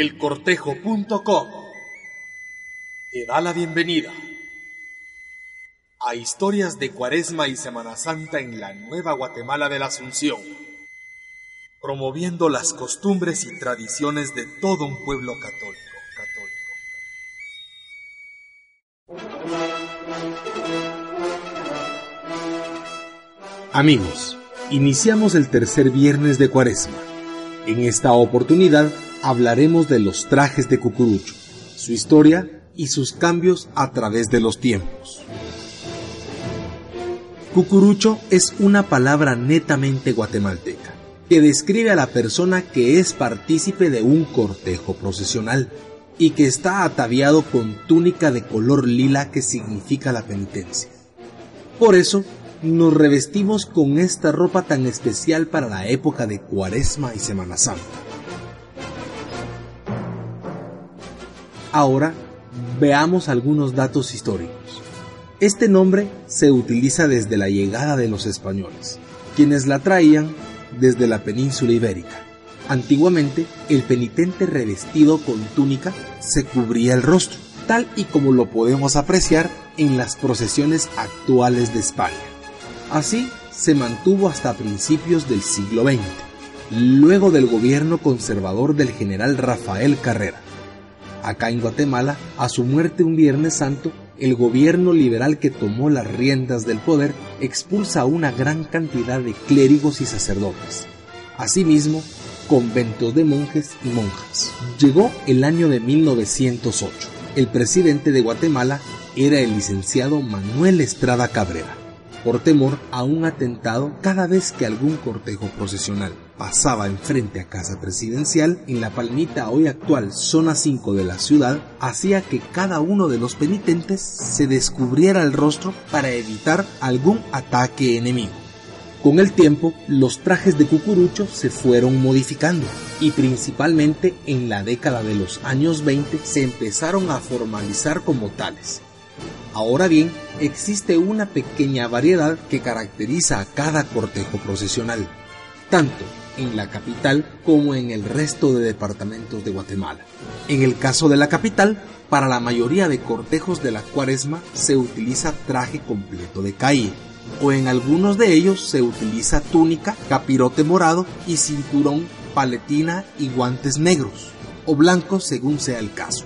elcortejo.com te da la bienvenida a historias de Cuaresma y Semana Santa en la Nueva Guatemala de la Asunción, promoviendo las costumbres y tradiciones de todo un pueblo católico. Amigos, iniciamos el tercer viernes de Cuaresma. En esta oportunidad hablaremos de los trajes de Cucurucho, su historia y sus cambios a través de los tiempos. Cucurucho es una palabra netamente guatemalteca, que describe a la persona que es partícipe de un cortejo procesional y que está ataviado con túnica de color lila que significa la penitencia. Por eso, nos revestimos con esta ropa tan especial para la época de Cuaresma y Semana Santa. Ahora veamos algunos datos históricos. Este nombre se utiliza desde la llegada de los españoles, quienes la traían desde la península ibérica. Antiguamente, el penitente revestido con túnica se cubría el rostro, tal y como lo podemos apreciar en las procesiones actuales de España. Así se mantuvo hasta principios del siglo XX, luego del gobierno conservador del general Rafael Carrera. Acá en Guatemala, a su muerte un Viernes Santo, el gobierno liberal que tomó las riendas del poder expulsa a una gran cantidad de clérigos y sacerdotes. Asimismo, conventos de monjes y monjas. Llegó el año de 1908. El presidente de Guatemala era el licenciado Manuel Estrada Cabrera por temor a un atentado cada vez que algún cortejo procesional pasaba enfrente a casa presidencial en la palmita hoy actual zona 5 de la ciudad, hacía que cada uno de los penitentes se descubriera el rostro para evitar algún ataque enemigo. Con el tiempo, los trajes de cucurucho se fueron modificando y principalmente en la década de los años 20 se empezaron a formalizar como tales Ahora bien, existe una pequeña variedad que caracteriza a cada cortejo procesional, tanto en la capital como en el resto de departamentos de Guatemala. En el caso de la capital, para la mayoría de cortejos de la cuaresma se utiliza traje completo de calle, o en algunos de ellos se utiliza túnica, capirote morado y cinturón, paletina y guantes negros, o blancos según sea el caso.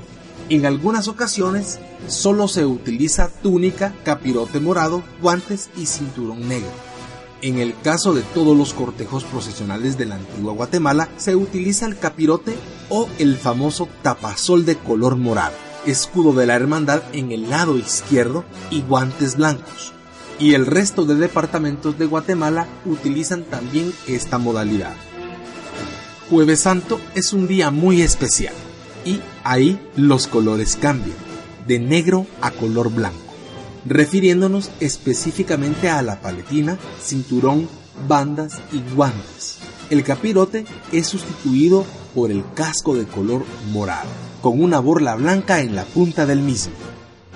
En algunas ocasiones solo se utiliza túnica, capirote morado, guantes y cinturón negro. En el caso de todos los cortejos procesionales de la antigua Guatemala, se utiliza el capirote o el famoso tapasol de color morado, escudo de la hermandad en el lado izquierdo y guantes blancos. Y el resto de departamentos de Guatemala utilizan también esta modalidad. Jueves Santo es un día muy especial y ahí los colores cambian, de negro a color blanco, refiriéndonos específicamente a la paletina, cinturón, bandas y guantes. El capirote es sustituido por el casco de color morado, con una borla blanca en la punta del mismo.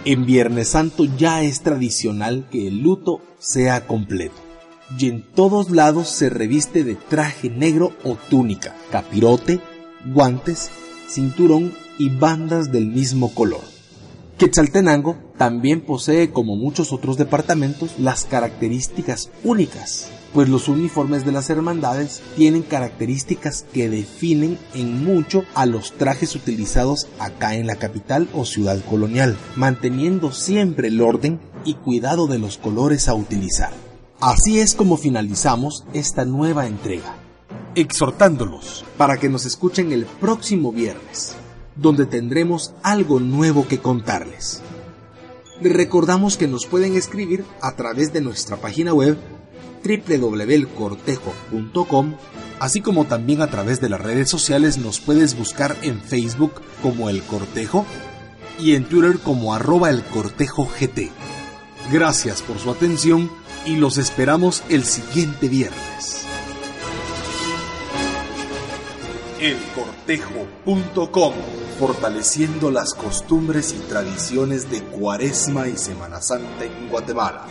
En Viernes Santo ya es tradicional que el luto sea completo y en todos lados se reviste de traje negro o túnica, capirote, guantes cinturón y bandas del mismo color. Quetzaltenango también posee, como muchos otros departamentos, las características únicas, pues los uniformes de las hermandades tienen características que definen en mucho a los trajes utilizados acá en la capital o ciudad colonial, manteniendo siempre el orden y cuidado de los colores a utilizar. Así es como finalizamos esta nueva entrega exhortándolos para que nos escuchen el próximo viernes, donde tendremos algo nuevo que contarles. recordamos que nos pueden escribir a través de nuestra página web www.elcortejo.com, así como también a través de las redes sociales nos puedes buscar en Facebook como El Cortejo y en Twitter como arroba el cortejo GT. Gracias por su atención y los esperamos el siguiente viernes. elcortejo.com, fortaleciendo las costumbres y tradiciones de Cuaresma y Semana Santa en Guatemala.